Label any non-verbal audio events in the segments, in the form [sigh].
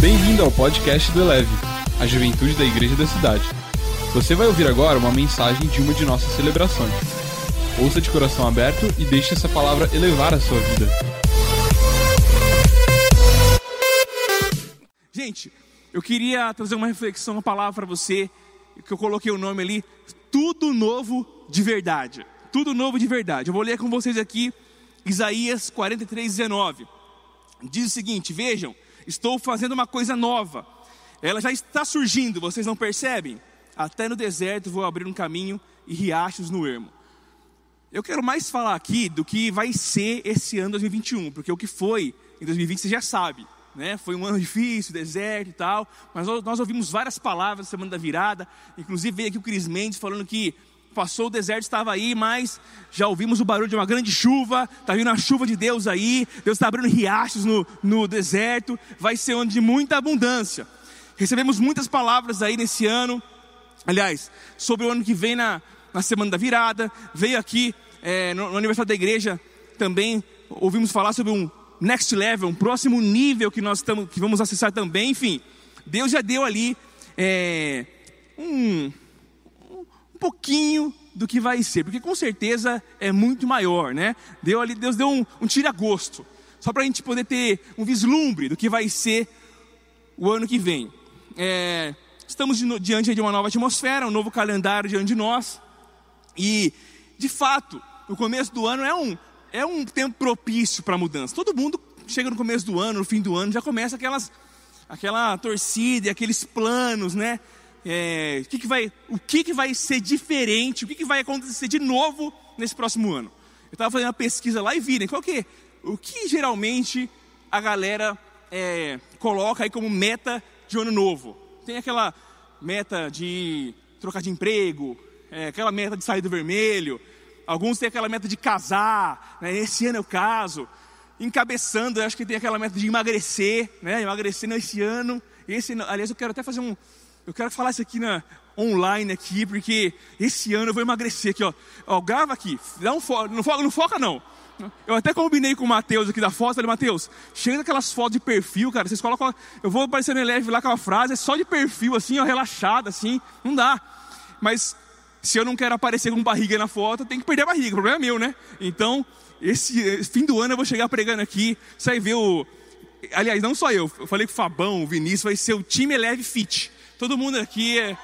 Bem-vindo ao podcast do Eleve, a juventude da igreja da cidade. Você vai ouvir agora uma mensagem de uma de nossas celebrações. Ouça de coração aberto e deixe essa palavra elevar a sua vida. Gente, eu queria trazer uma reflexão, uma palavra para você, que eu coloquei o nome ali, tudo novo de verdade. Tudo novo de verdade. Eu vou ler com vocês aqui Isaías 43, 19. Diz o seguinte: Vejam, estou fazendo uma coisa nova. Ela já está surgindo, vocês não percebem? Até no deserto vou abrir um caminho e riachos no ermo. Eu quero mais falar aqui do que vai ser esse ano 2021, porque o que foi em 2020 você já sabe, né? Foi um ano difícil, deserto e tal, mas nós ouvimos várias palavras na semana da virada, inclusive veio aqui o Cris Mendes falando que passou o deserto, estava aí, mas já ouvimos o barulho de uma grande chuva, está vindo a chuva de Deus aí, Deus está abrindo riachos no, no deserto, vai ser ano de muita abundância. Recebemos muitas palavras aí nesse ano, aliás, sobre o ano que vem na, na semana da virada, veio aqui é, no, no aniversário da igreja também, ouvimos falar sobre um next level, um próximo nível que nós estamos, que vamos acessar também, enfim, Deus já deu ali é, um pouquinho do que vai ser, porque com certeza é muito maior, né? Deu ali, Deus deu um, um tira-gosto, só para a gente poder ter um vislumbre do que vai ser o ano que vem. É, estamos diante de uma nova atmosfera, um novo calendário diante de nós, e de fato, o começo do ano é um, é um tempo propício para mudança. Todo mundo chega no começo do ano, no fim do ano, já começa aquelas, aquela torcida, aqueles planos, né? É, o, que, que, vai, o que, que vai ser diferente, o que, que vai acontecer de novo nesse próximo ano. Eu estava fazendo uma pesquisa lá e vi, né, qual que, o que geralmente a galera é, coloca aí como meta de ano novo. Tem aquela meta de trocar de emprego, é, aquela meta de sair do vermelho, alguns têm aquela meta de casar, né, esse ano eu caso. Encabeçando, acho que tem aquela meta de emagrecer, né, emagrecer nesse ano. Esse, aliás, eu quero até fazer um, eu quero falar isso aqui na online aqui, porque esse ano eu vou emagrecer aqui, ó. ó grava aqui, dá um foco, não foca, não foca não. Eu até combinei com o Matheus aqui da foto, falei, Matheus, chega daquelas fotos de perfil, cara, vocês colocam, eu vou aparecer no Eleve lá com uma frase, é só de perfil, assim, ó, assim, não dá. Mas, se eu não quero aparecer com barriga na foto, tem que perder a barriga, o problema é meu, né? Então, esse fim do ano eu vou chegar pregando aqui, você vai ver o... Aliás, não só eu, eu falei com o Fabão, o Vinícius, vai ser o time Eleve Fit. Todo mundo aqui é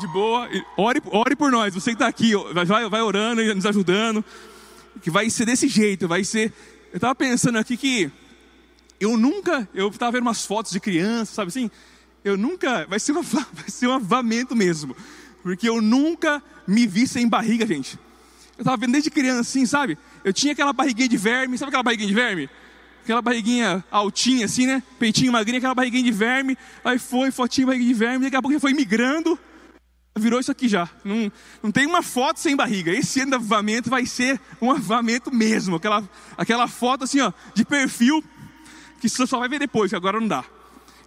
de boa. Ore, ore por nós. Você que está aqui, vai, vai orando e nos ajudando. Que vai ser desse jeito. Vai ser. Eu estava pensando aqui que eu nunca. Eu estava vendo umas fotos de criança, sabe assim? Eu nunca. Vai ser, uma, [laughs] vai ser um avamento mesmo. Porque eu nunca me vi sem barriga, gente. Eu estava vendo desde criança assim, sabe? Eu tinha aquela barriguinha de verme. Sabe aquela barriguinha de verme? Aquela barriguinha altinha assim, né? Peitinho magrinho, aquela barriguinha de verme. Aí foi, fotinho, barriguinha de verme. Daqui a pouco foi migrando. Virou isso aqui já. Não, não tem uma foto sem barriga. Esse avivamento vai ser um avivamento mesmo. Aquela, aquela foto assim, ó, de perfil, que você só vai ver depois, que agora não dá.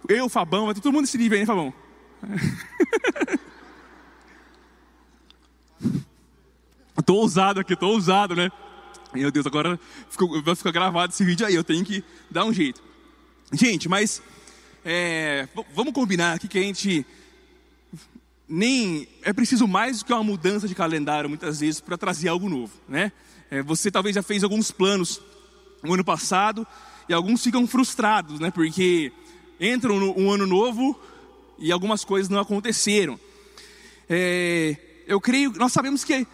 Eu, Fabão, vai ter todo mundo nesse nível aí, né, Fabão? [laughs] tô ousado aqui, tô ousado, né? Meu Deus, agora ficou, vai ficar gravado esse vídeo aí, eu tenho que dar um jeito. Gente, mas é, vamos combinar aqui que a gente nem é preciso mais do que uma mudança de calendário muitas vezes para trazer algo novo, né? É, você talvez já fez alguns planos no ano passado e alguns ficam frustrados, né? Porque entram no um ano novo e algumas coisas não aconteceram. É, eu creio, nós sabemos que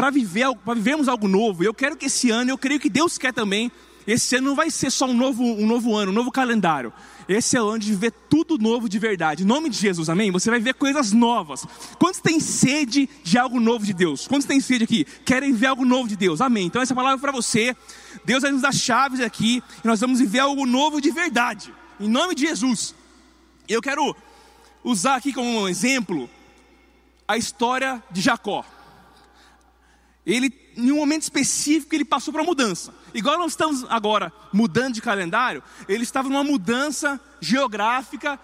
para viver, para vivermos algo novo. Eu quero que esse ano, eu creio que Deus quer também. Esse ano não vai ser só um novo, um novo ano, um novo calendário. Esse é o ano de viver tudo novo de verdade. Em nome de Jesus, amém? Você vai ver coisas novas. Quantos têm sede de algo novo de Deus? Quantos têm sede aqui? Querem ver algo novo de Deus? Amém. Então essa palavra é para você. Deus vai nos dar chaves aqui e nós vamos viver algo novo de verdade. Em nome de Jesus. Eu quero usar aqui como um exemplo a história de Jacó ele, em um momento específico, ele passou para mudança. Igual nós estamos agora mudando de calendário, ele estava numa mudança geográfica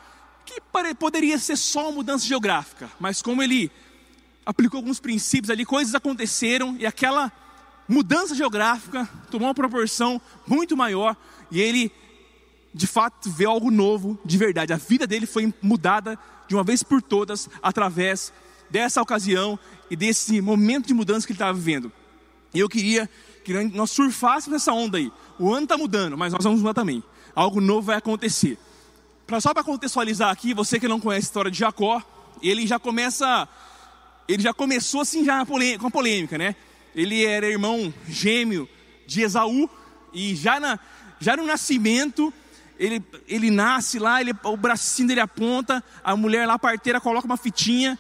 que poderia ser só uma mudança geográfica, mas como ele aplicou alguns princípios ali, coisas aconteceram e aquela mudança geográfica tomou uma proporção muito maior e ele de fato ver algo novo, de verdade. A vida dele foi mudada de uma vez por todas através dessa ocasião e desse momento de mudança que ele estava vivendo. E eu queria que nós surfássemos nessa onda aí. O ano está mudando, mas nós vamos mudar também. Algo novo vai acontecer. Pra, só para contextualizar aqui, você que não conhece a história de Jacó, ele já começa, ele já começou assim já com a polêmica, né? Ele era irmão gêmeo de Esaú e já, na, já no nascimento ele, ele nasce lá, ele, o bracinho dele aponta, a mulher lá, a parteira, coloca uma fitinha,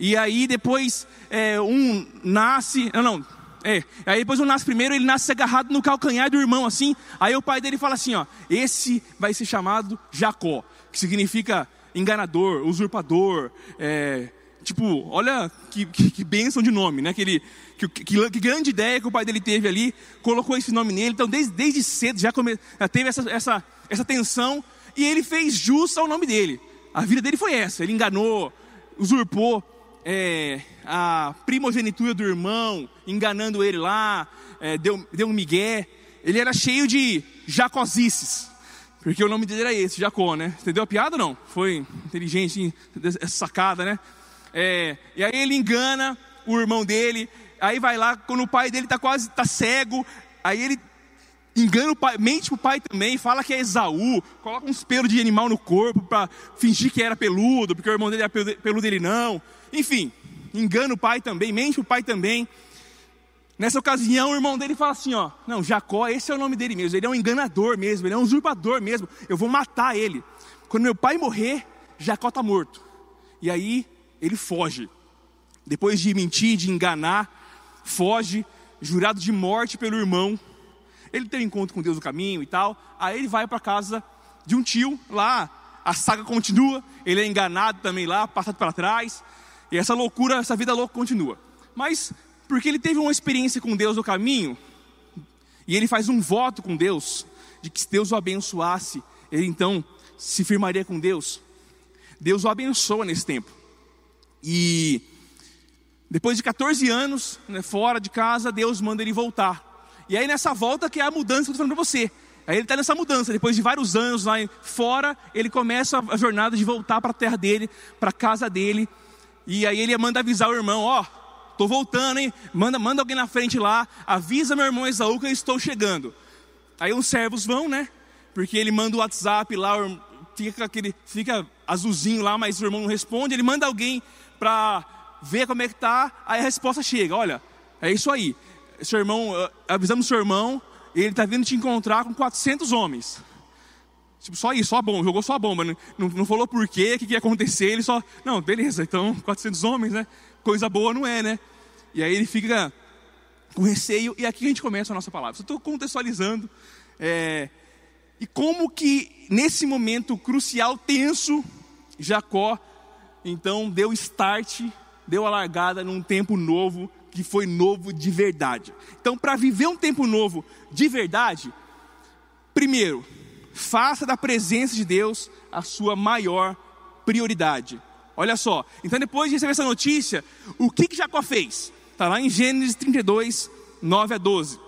e aí depois é, um nasce, não, não, é, aí depois um nasce primeiro, ele nasce agarrado no calcanhar do irmão, assim, aí o pai dele fala assim, ó, esse vai ser chamado Jacó, que significa enganador, usurpador, é, tipo, olha que, que, que bênção de nome, né, que ele que, que, que, grande ideia que o pai dele teve ali, colocou esse nome nele. Então, desde, desde cedo já, come, já teve essa, essa, essa tensão e ele fez jus ao nome dele. A vida dele foi essa: ele enganou, usurpou é, a primogenitura do irmão, enganando ele lá, é, deu, deu um migué. Ele era cheio de jacosices, porque o nome dele era esse, Jacó, né? Entendeu a piada não? Foi inteligente, sacada, né? É, e aí ele engana o irmão dele, aí vai lá, quando o pai dele está quase tá cego, aí ele engana o pai, mente pro pai também, fala que é Esaú, coloca uns pelos de animal no corpo para fingir que era peludo, porque o irmão dele era peludo ele não. Enfim, engana o pai também, mente o pai também. Nessa ocasião, o irmão dele fala assim: ó, não, Jacó, esse é o nome dele mesmo, ele é um enganador mesmo, ele é um usurpador mesmo, eu vou matar ele. Quando meu pai morrer, Jacó está morto. E aí ele foge. Depois de mentir, de enganar, foge, jurado de morte pelo irmão. Ele tem um encontro com Deus no caminho e tal. Aí ele vai para casa de um tio lá. A saga continua. Ele é enganado também lá, passado para trás. E essa loucura, essa vida louca continua. Mas porque ele teve uma experiência com Deus no caminho, e ele faz um voto com Deus, de que se Deus o abençoasse, ele então se firmaria com Deus. Deus o abençoa nesse tempo. E depois de 14 anos, né, fora de casa, Deus manda ele voltar. E aí nessa volta que é a mudança que eu estou falando para você. Aí ele está nessa mudança, depois de vários anos lá fora, ele começa a jornada de voltar para a terra dele, para a casa dele. E aí ele manda avisar o irmão, ó, oh, tô voltando, hein? Manda, manda alguém na frente lá, avisa meu irmão Esaú que eu estou chegando. Aí uns servos vão, né? Porque ele manda o WhatsApp lá, fica aquele, fica azulzinho lá, mas o irmão não responde. Ele manda alguém para vê como é que tá, aí a resposta chega, olha, é isso aí. Seu irmão, eh, avisamos seu irmão, ele está vindo te encontrar com 400 homens. Tipo, só isso, só a bomba, jogou só a bomba, não, não, não falou por quê, o que, que ia acontecer, ele só, não, beleza, então 400 homens, né? Coisa boa não é, né? E aí ele fica com receio, e aqui a gente começa a nossa palavra. Estou contextualizando, é, e como que nesse momento crucial, tenso, Jacó, então deu start deu a largada num tempo novo, que foi novo de verdade. Então, para viver um tempo novo de verdade, primeiro, faça da presença de Deus a sua maior prioridade. Olha só, então depois de receber essa notícia, o que, que Jacó fez? Está lá em Gênesis 32, 9 a 12.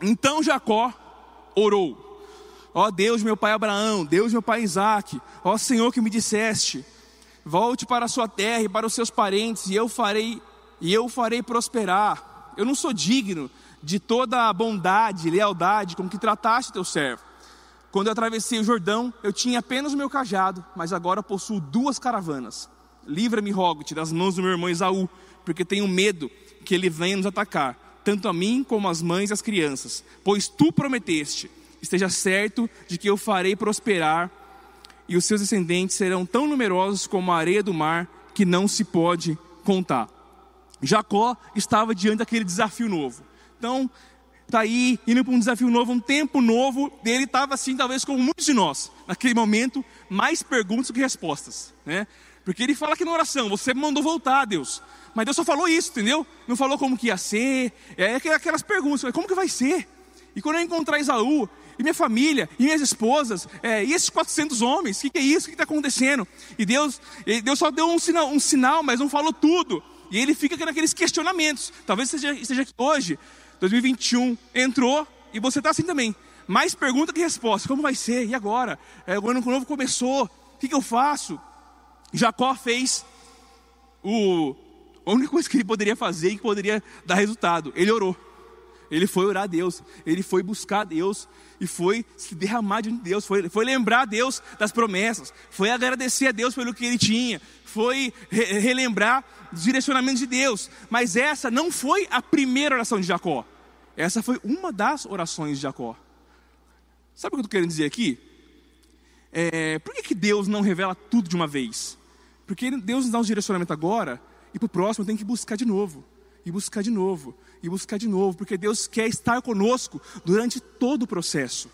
Então Jacó orou: Ó Deus, meu pai Abraão, Deus, meu pai Isaac, ó Senhor que me disseste, Volte para a sua terra e para os seus parentes, e eu farei e eu farei prosperar. Eu não sou digno de toda a bondade e lealdade com que trataste teu servo. Quando eu atravessei o Jordão, eu tinha apenas o meu cajado, mas agora possuo duas caravanas. Livra-me, rogo-te, das mãos do meu irmão Esaú, porque tenho medo que ele venha nos atacar, tanto a mim como as mães e as crianças. Pois tu prometeste, esteja certo de que eu farei prosperar e os seus descendentes serão tão numerosos como a areia do mar, que não se pode contar. Jacó estava diante daquele desafio novo. Então, está aí, indo para um desafio novo, um tempo novo. Ele estava assim, talvez como muitos de nós, naquele momento, mais perguntas do que respostas. Né? Porque ele fala aqui na oração: Você me mandou voltar, Deus. Mas Deus só falou isso, entendeu? Não falou como que ia ser. É aquelas perguntas: Como que vai ser? E quando eu encontrar Isaú, e minha família, e minhas esposas, é, e esses 400 homens, o que, que, é isso? O que está acontecendo? E Deus, Deus só deu um sinal, um sinal, mas não falou tudo. E ele fica naqueles questionamentos. Talvez seja, seja hoje, 2021, entrou, e você está assim também. mais pergunta que resposta. Como vai ser? E agora? É, o ano novo começou. O que, que eu faço? Jacó fez o, a única coisa que ele poderia fazer e que poderia dar resultado. Ele orou. Ele foi orar a Deus, ele foi buscar a Deus e foi se derramar de Deus, foi, foi lembrar a Deus das promessas, foi agradecer a Deus pelo que ele tinha, foi re, relembrar os direcionamentos de Deus. Mas essa não foi a primeira oração de Jacó, essa foi uma das orações de Jacó. Sabe o que eu estou querendo dizer aqui? É, por que, que Deus não revela tudo de uma vez? Porque Deus nos dá um direcionamento agora e para o próximo tem que buscar de novo, e buscar de novo, e buscar de novo, porque Deus quer estar conosco durante todo o processo.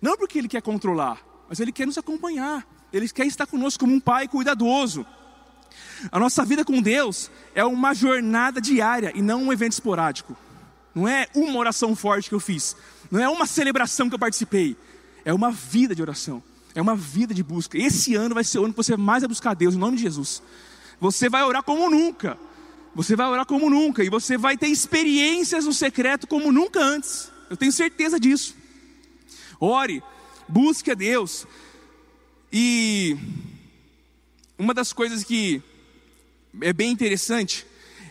Não porque Ele quer controlar, mas Ele quer nos acompanhar, Ele quer estar conosco como um pai cuidadoso. A nossa vida com Deus é uma jornada diária e não um evento esporádico. Não é uma oração forte que eu fiz, não é uma celebração que eu participei, é uma vida de oração, é uma vida de busca. Esse ano vai ser o ano que você mais vai buscar Deus, em nome de Jesus. Você vai orar como nunca. Você vai orar como nunca. E você vai ter experiências no secreto como nunca antes. Eu tenho certeza disso. Ore, busque a Deus. E uma das coisas que é bem interessante,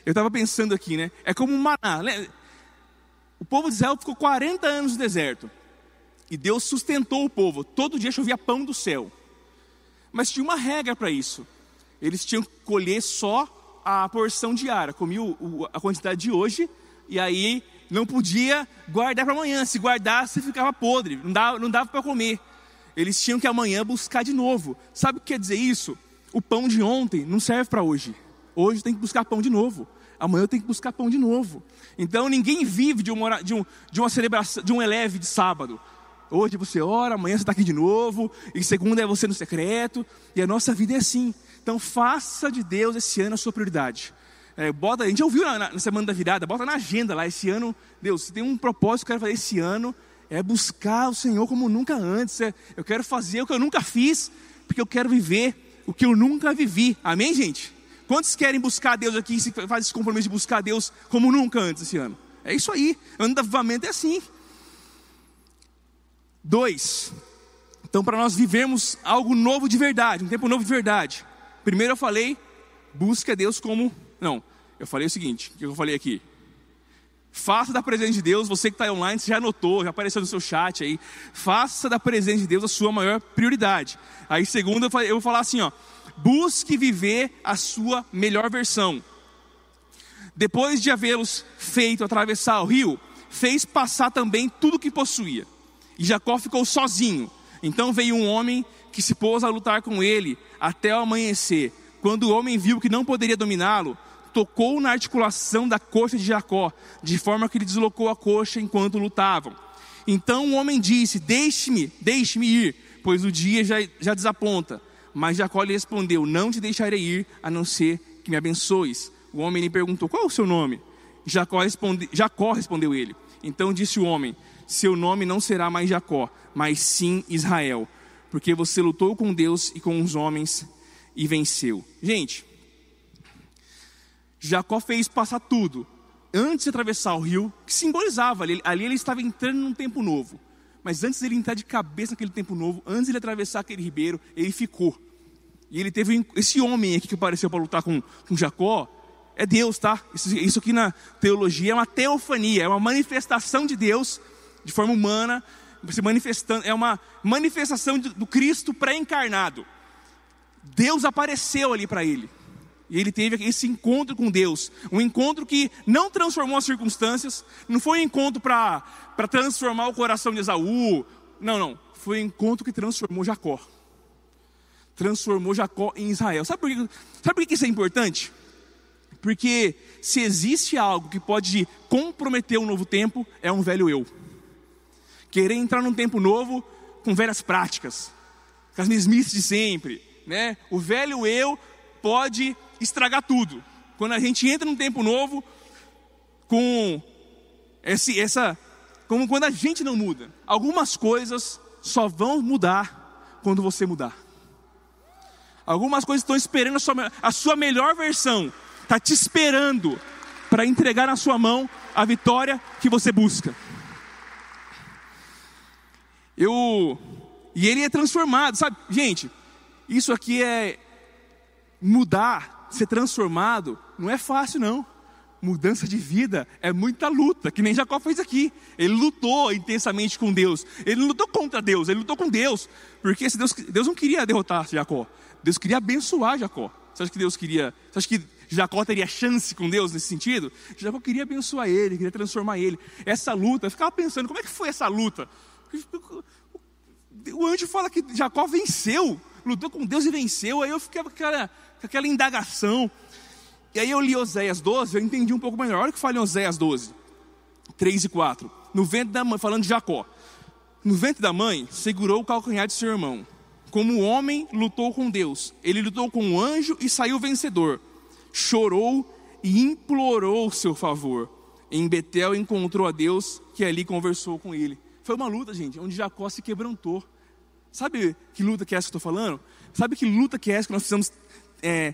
eu estava pensando aqui, né? É como um maná. O povo de Israel ficou 40 anos no deserto. E Deus sustentou o povo. Todo dia chovia pão do céu. Mas tinha uma regra para isso eles tinham que colher só a porção diária, comia a quantidade de hoje, e aí não podia guardar para amanhã. Se guardasse, ficava podre, não dava, não dava para comer. Eles tinham que amanhã buscar de novo. Sabe o que quer dizer isso? O pão de ontem não serve para hoje. Hoje tem que buscar pão de novo. Amanhã eu tenho que buscar pão de novo. Então ninguém vive de uma, de um, de uma celebração, de um eleve de sábado. Hoje você ora, amanhã você está aqui de novo, e segunda é você no secreto, e a nossa vida é assim. Então faça de Deus esse ano a sua prioridade. É, bota, a gente ouviu na, na, semana da virada, bota na agenda lá, esse ano, Deus, se tem um propósito que eu quero fazer esse ano, é buscar o Senhor como nunca antes. É, eu quero fazer o que eu nunca fiz, porque eu quero viver o que eu nunca vivi. Amém, gente? Quantos querem buscar Deus aqui e faz esse compromisso de buscar Deus como nunca antes esse ano? É isso aí. Ano do avivamento é assim. Dois. Então, para nós vivermos algo novo de verdade, um tempo novo de verdade, Primeiro eu falei, busca Deus como. Não, eu falei o seguinte: o que eu falei aqui? Faça da presença de Deus, você que está online, você já anotou, já apareceu no seu chat aí. Faça da presença de Deus a sua maior prioridade. Aí, segundo, eu vou falar assim: ó, busque viver a sua melhor versão. Depois de havê-los feito atravessar o rio, fez passar também tudo o que possuía. E Jacó ficou sozinho. Então veio um homem que se pôs a lutar com ele até o amanhecer. Quando o homem viu que não poderia dominá-lo, tocou na articulação da coxa de Jacó, de forma que ele deslocou a coxa enquanto lutavam. Então o homem disse: Deixe-me, deixe-me ir, pois o dia já, já desaponta. Mas Jacó lhe respondeu: Não te deixarei ir, a não ser que me abençoes. O homem lhe perguntou: Qual é o seu nome? Jacó, responde, Jacó respondeu ele. Então disse o homem: Seu nome não será mais Jacó, mas sim Israel porque você lutou com Deus e com os homens e venceu. Gente, Jacó fez passar tudo antes de atravessar o rio, que simbolizava ali, ali ele estava entrando num tempo novo. Mas antes dele entrar de cabeça naquele tempo novo, antes ele atravessar aquele ribeiro, ele ficou. E ele teve esse homem aqui que apareceu para lutar com, com Jacó, é Deus, tá? Isso, isso aqui na teologia é uma teofania, é uma manifestação de Deus de forma humana se manifestando, é uma manifestação do Cristo pré-encarnado. Deus apareceu ali para ele. E ele teve esse encontro com Deus. Um encontro que não transformou as circunstâncias. Não foi um encontro para transformar o coração de Esaú. Não, não. Foi um encontro que transformou Jacó. Transformou Jacó em Israel. Sabe por, que, sabe por que isso é importante? Porque se existe algo que pode comprometer um novo tempo, é um velho eu querer entrar num tempo novo com velhas práticas, com as mesmices de sempre, né? O velho eu pode estragar tudo. Quando a gente entra num tempo novo com esse, essa, como quando a gente não muda, algumas coisas só vão mudar quando você mudar. Algumas coisas estão esperando a sua, a sua melhor versão, está te esperando para entregar na sua mão a vitória que você busca. Eu e ele é transformado, sabe? Gente, isso aqui é mudar, ser transformado, não é fácil não. Mudança de vida é muita luta, que nem Jacó fez aqui. Ele lutou intensamente com Deus. Ele lutou contra Deus, ele lutou com Deus. Porque se Deus, Deus não queria derrotar Jacó. Deus queria abençoar Jacó. Você acha que Deus queria. Você acha que Jacó teria chance com Deus nesse sentido? Jacó queria abençoar ele, queria transformar ele. Essa luta, eu ficava pensando, como é que foi essa luta? O anjo fala que Jacó venceu, lutou com Deus e venceu. Aí eu fiquei com aquela, com aquela indagação. E aí eu li Oséias 12, eu entendi um pouco melhor. Olha o que fala em Oséias 12, 3 e 4. No ventre da mãe, falando de Jacó. No ventre da mãe, segurou o calcanhar de seu irmão. Como o homem lutou com Deus, ele lutou com o anjo e saiu vencedor chorou e implorou seu favor. Em Betel encontrou a Deus, que ali conversou com ele. Foi uma luta, gente, onde Jacó se quebrantou. Sabe que luta que é essa que eu estou falando? Sabe que luta que é essa que nós precisamos é,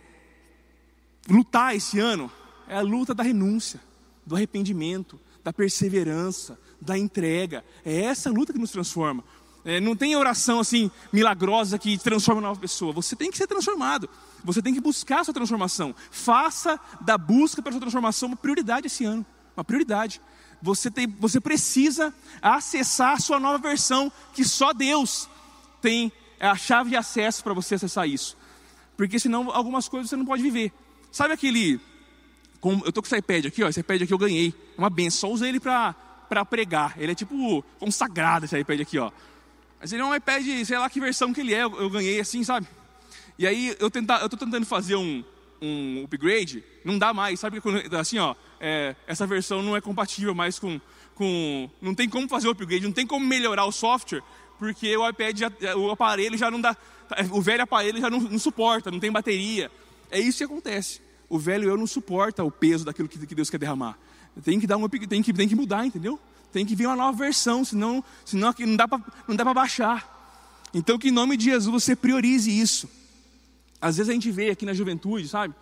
lutar esse ano? É a luta da renúncia, do arrependimento, da perseverança, da entrega. É essa luta que nos transforma. É, não tem oração assim milagrosa que transforma uma nova pessoa. Você tem que ser transformado. Você tem que buscar a sua transformação. Faça da busca para a sua transformação uma prioridade esse ano. Uma prioridade. Você, tem, você precisa acessar a sua nova versão, que só Deus tem a chave de acesso para você acessar isso. Porque senão algumas coisas você não pode viver. Sabe aquele. eu estou com esse iPad aqui, ó, esse iPad aqui eu ganhei. É uma benção. Só usei ele para pregar. Ele é tipo consagrado esse iPad aqui, ó. Mas ele é um iPad, sei lá que versão que ele é, eu, eu ganhei assim, sabe? E aí eu estou tentando fazer um, um upgrade, não dá mais, sabe? Assim, ó, é, essa versão não é compatível mais com, com. Não tem como fazer o upgrade, não tem como melhorar o software, porque o iPad, já, o aparelho já não dá. O velho aparelho já não, não suporta, não tem bateria. É isso que acontece. O velho eu não suporta o peso daquilo que, que Deus quer derramar. Tem que dar um tem que, tem que mudar, entendeu? Tem que vir uma nova versão, senão, senão não dá para baixar. Então que em nome de Jesus você priorize isso. Às vezes a gente vê aqui na juventude, sabe?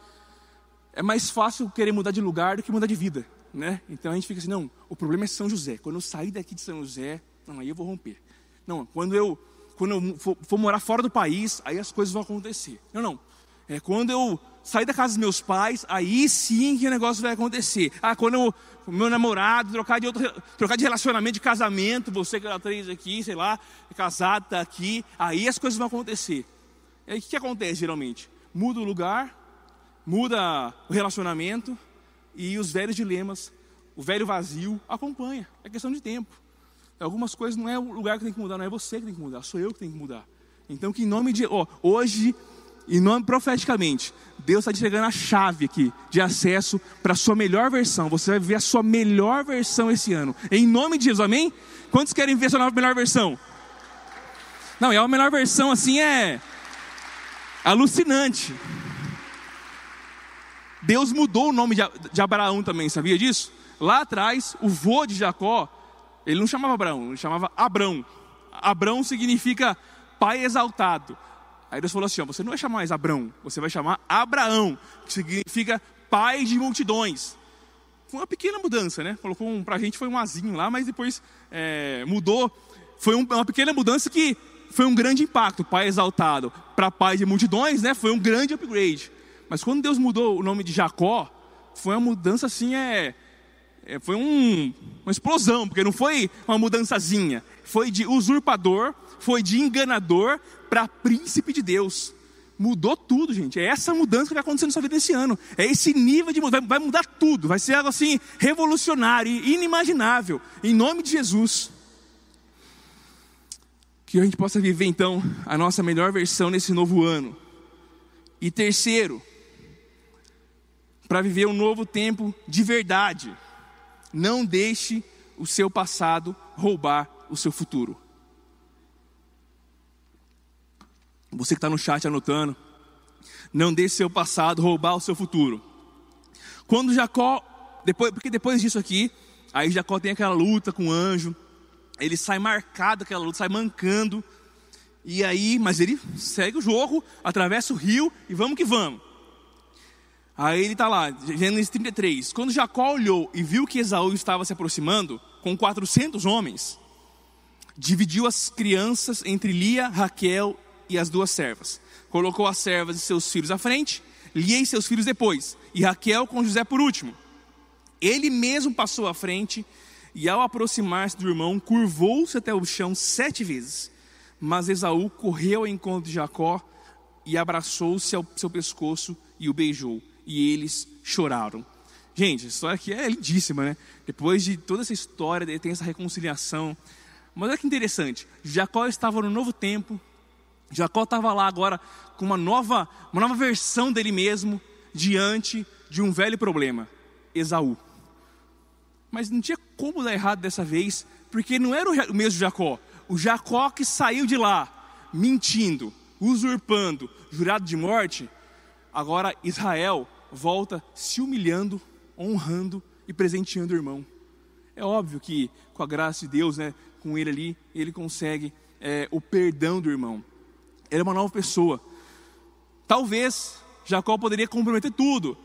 É mais fácil querer mudar de lugar do que mudar de vida, né? Então a gente fica assim, não, o problema é São José. Quando eu sair daqui de São José, não, aí eu vou romper. Não, quando eu, quando eu for, for morar fora do país, aí as coisas vão acontecer. Não, não. É quando eu sair da casa dos meus pais, aí sim que o negócio vai acontecer. Ah, quando o meu namorado trocar de outro, trocar de relacionamento, de casamento, você que é atriz aqui, sei lá, é casado, está aqui, aí as coisas vão acontecer. E aí o que, que acontece geralmente? Muda o lugar, muda o relacionamento e os velhos dilemas, o velho vazio acompanha. É questão de tempo. Algumas coisas não é o lugar que tem que mudar, não é você que tem que mudar, sou eu que tenho que mudar. Então que em nome de, ó, hoje, em nome profeticamente, Deus está te entregando a chave aqui de acesso para a sua melhor versão. Você vai ver a sua melhor versão esse ano. Em nome de Jesus, amém? Quantos querem ver a sua nova melhor versão? Não, e a melhor versão assim é alucinante. Deus mudou o nome de Abraão também, sabia disso? Lá atrás, o vô de Jacó, ele não chamava Abraão, ele chamava Abrão. Abrão significa pai exaltado. Aí Deus falou assim: ó, você não vai chamar mais Abrão, você vai chamar Abraão, que significa pai de multidões. Foi uma pequena mudança, né? Colocou um, pra gente foi um azinho lá, mas depois é, mudou. Foi um, uma pequena mudança que foi um grande impacto. Pai exaltado para pai de multidões, né? Foi um grande upgrade. Mas quando Deus mudou o nome de Jacó, foi uma mudança assim, é, é foi um, uma explosão, porque não foi uma mudançazinha. Foi de usurpador, foi de enganador para príncipe de Deus. Mudou tudo, gente. É essa mudança que vai acontecer na sua vida esse ano. É esse nível de mudança. Vai mudar tudo. Vai ser algo assim revolucionário, inimaginável. Em nome de Jesus. Que a gente possa viver então a nossa melhor versão nesse novo ano. E terceiro, para viver um novo tempo de verdade, não deixe o seu passado roubar o seu futuro. Você que está no chat anotando, não deixe seu passado roubar o seu futuro. Quando Jacó, depois, porque depois disso aqui, aí Jacó tem aquela luta com o anjo, ele sai marcado aquela luta, sai mancando. E aí, mas ele segue o jogo, atravessa o rio e vamos que vamos. Aí ele está lá, Gênesis 33. Quando Jacó olhou e viu que Esaú estava se aproximando com 400 homens, Dividiu as crianças entre Lia, Raquel e as duas servas. Colocou as servas e seus filhos à frente, Lia e seus filhos depois, e Raquel com José por último. Ele mesmo passou à frente e, ao aproximar-se do irmão, curvou-se até o chão sete vezes. Mas Esaú correu ao encontro de Jacó e abraçou-se ao seu pescoço e o beijou. E eles choraram. Gente, a história aqui é lindíssima, né? Depois de toda essa história, tem essa reconciliação. Mas olha que interessante. Jacó estava no novo tempo. Jacó estava lá agora com uma nova, uma nova versão dele mesmo diante de um velho problema: Esaú. Mas não tinha como dar errado dessa vez, porque não era o mesmo Jacó. O Jacó que saiu de lá mentindo, usurpando, jurado de morte. Agora Israel volta se humilhando, honrando e presenteando o irmão. É óbvio que com a graça de Deus, né, com ele ali, ele consegue é, o perdão do irmão. Ele é uma nova pessoa. Talvez Jacó poderia comprometer tudo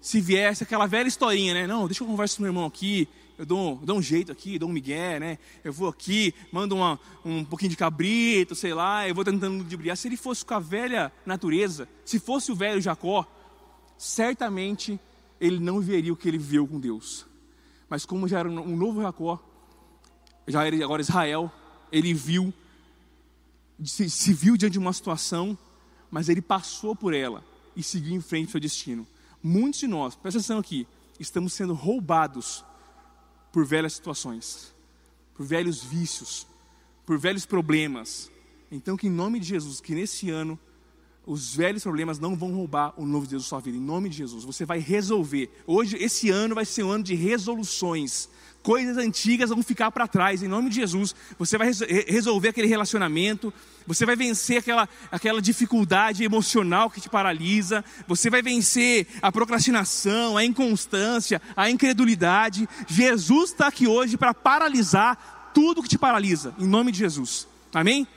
se viesse aquela velha historinha, né? Não, deixa eu conversar com meu irmão aqui, eu dou, dou um jeito aqui, dou um migué, né? Eu vou aqui, mando uma, um pouquinho de cabrito, sei lá, eu vou tentando ludibriar. Se ele fosse com a velha natureza, se fosse o velho Jacó, certamente ele não veria o que ele viveu com Deus. Mas como já era um novo Jacó, já era agora Israel, ele viu, se, se viu diante de uma situação, mas ele passou por ela e seguiu em frente ao seu destino. Muitos de nós, presta atenção aqui, estamos sendo roubados por velhas situações, por velhos vícios, por velhos problemas. Então, que em nome de Jesus, que nesse ano os velhos problemas não vão roubar o novo Deus da sua vida. Em nome de Jesus, você vai resolver. Hoje, esse ano vai ser um ano de resoluções. Coisas antigas vão ficar para trás. Em nome de Jesus, você vai resolver aquele relacionamento. Você vai vencer aquela, aquela dificuldade emocional que te paralisa. Você vai vencer a procrastinação, a inconstância, a incredulidade. Jesus está aqui hoje para paralisar tudo que te paralisa. Em nome de Jesus. Amém?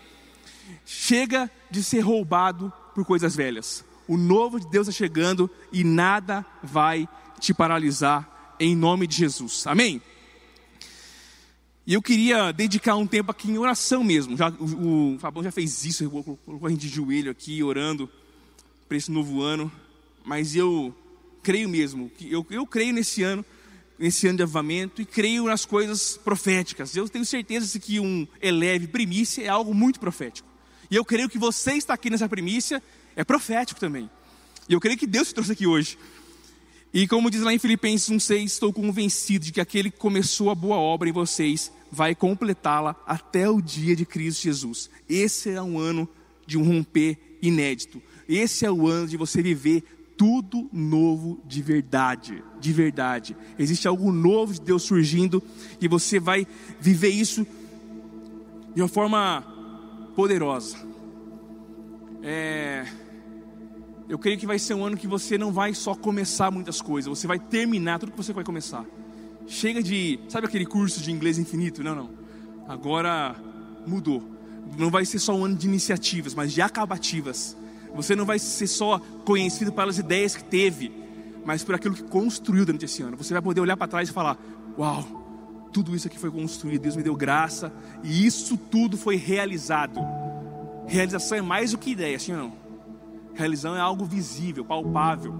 Chega de ser roubado por coisas velhas. O novo de Deus está chegando e nada vai te paralisar em nome de Jesus. Amém? E eu queria dedicar um tempo aqui em oração mesmo. Já, o, o Fabão já fez isso, colocou a gente de joelho aqui, orando para esse novo ano. Mas eu creio mesmo, eu, eu creio nesse ano, nesse ano de avivamento, e creio nas coisas proféticas. Eu tenho certeza que um eleve primícia é algo muito profético. E eu creio que você está aqui nessa primícia, é profético também. E eu creio que Deus te trouxe aqui hoje. E como diz lá em Filipenses 1,6, estou convencido de que aquele que começou a boa obra em vocês vai completá-la até o dia de Cristo Jesus. Esse é um ano de um romper inédito. Esse é o ano de você viver tudo novo de verdade, de verdade. Existe algo novo de Deus surgindo e você vai viver isso de uma forma poderosa. É, eu creio que vai ser um ano que você não vai só começar muitas coisas, você vai terminar tudo que você vai começar. Chega de, sabe aquele curso de inglês infinito? Não, não. Agora mudou. Não vai ser só um ano de iniciativas, mas de acabativas. Você não vai ser só conhecido pelas ideias que teve, mas por aquilo que construiu durante esse ano. Você vai poder olhar para trás e falar: Uau, tudo isso aqui foi construído, Deus me deu graça e isso tudo foi realizado. Realização é mais do que ideia, assim não? Realização é algo visível, palpável.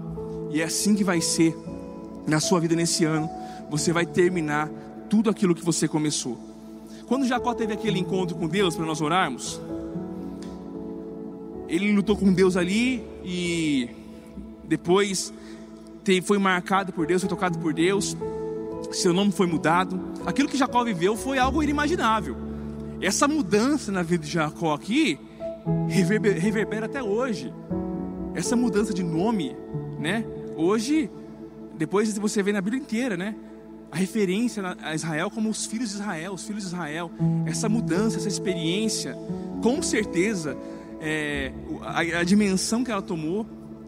E é assim que vai ser na sua vida nesse ano. Você vai terminar tudo aquilo que você começou. Quando Jacó teve aquele encontro com Deus para nós orarmos, ele lutou com Deus ali e depois foi marcado por Deus, foi tocado por Deus seu nome foi mudado. Aquilo que Jacó viveu foi algo inimaginável. Essa mudança na vida de Jacó aqui reverbera, reverbera até hoje. Essa mudança de nome, né? Hoje, depois você vê na Bíblia inteira, né? A referência a Israel como os filhos de Israel, os filhos de Israel. Essa mudança, essa experiência, com certeza, é, a, a dimensão que ela tomou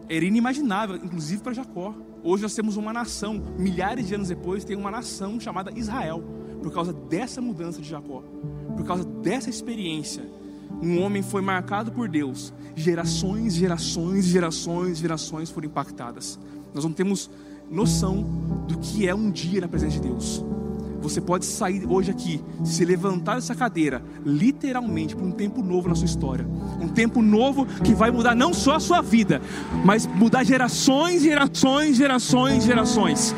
era inimaginável, inclusive para Jacó. Hoje nós temos uma nação, milhares de anos depois, tem uma nação chamada Israel, por causa dessa mudança de Jacó, por causa dessa experiência. Um homem foi marcado por Deus, gerações, gerações, gerações, gerações foram impactadas. Nós não temos noção do que é um dia na presença de Deus. Você pode sair hoje aqui, se levantar dessa cadeira, literalmente, para um tempo novo na sua história. Um tempo novo que vai mudar não só a sua vida, mas mudar gerações, gerações, gerações, gerações.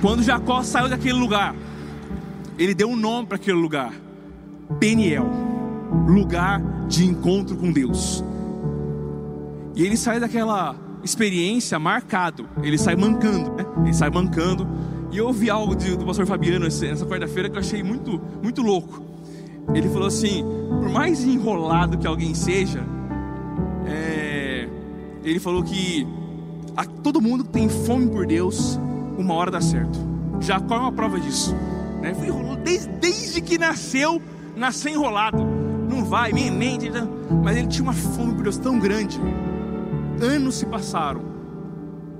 Quando Jacó saiu daquele lugar, ele deu um nome para aquele lugar: Peniel lugar de encontro com Deus. E ele sai daquela experiência marcado, ele sai mancando, né? Ele sai mancando e eu ouvi algo do pastor Fabiano nessa quarta-feira que eu achei muito, muito louco. Ele falou assim: por mais enrolado que alguém seja, é, ele falou que a, todo mundo tem fome por Deus, uma hora dá certo. Jacó é uma prova disso. Né? Desde, desde que nasceu, nasceu enrolado. Não vai, nem, nem, mas ele tinha uma fome por Deus tão grande. Anos se passaram,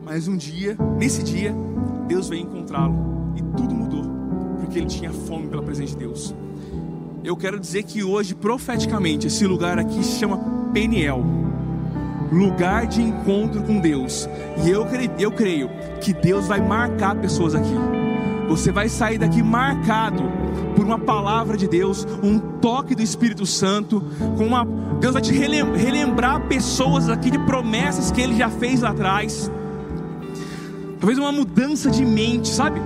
mas um dia, nesse dia, Deus veio encontrá-lo e tudo mudou, porque ele tinha fome pela presença de Deus. Eu quero dizer que hoje, profeticamente, esse lugar aqui se chama Peniel lugar de encontro com Deus. E eu creio, eu creio que Deus vai marcar pessoas aqui. Você vai sair daqui marcado por uma palavra de Deus, um toque do Espírito Santo, com uma Deus vai te relembrar pessoas aqui de promessas que ele já fez lá atrás. Talvez uma mudança de mente, sabe?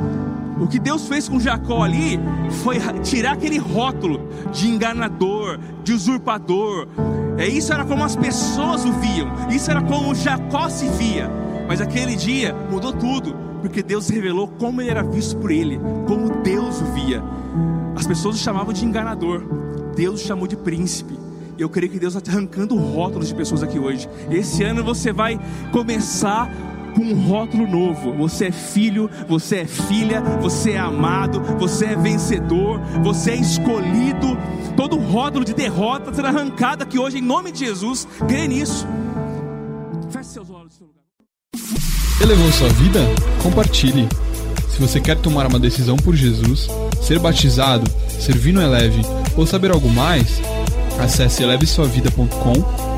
O que Deus fez com Jacó ali foi tirar aquele rótulo de enganador, de usurpador. É isso era como as pessoas o viam. Isso era como Jacó se via. Mas aquele dia mudou tudo, porque Deus revelou como ele era visto por ele, como Deus o via. As pessoas o chamavam de enganador. Deus o chamou de príncipe. Eu creio que Deus está arrancando rótulos de pessoas aqui hoje. Esse ano você vai começar com um rótulo novo. Você é filho, você é filha, você é amado, você é vencedor, você é escolhido. Todo rótulo de derrota será arrancado aqui hoje em nome de Jesus. Crê nisso. Feche seus olhos. Seu lugar. Elevou sua vida? Compartilhe. Se você quer tomar uma decisão por Jesus, ser batizado, servir no Eleve ou saber algo mais, acesse elevesuavida.com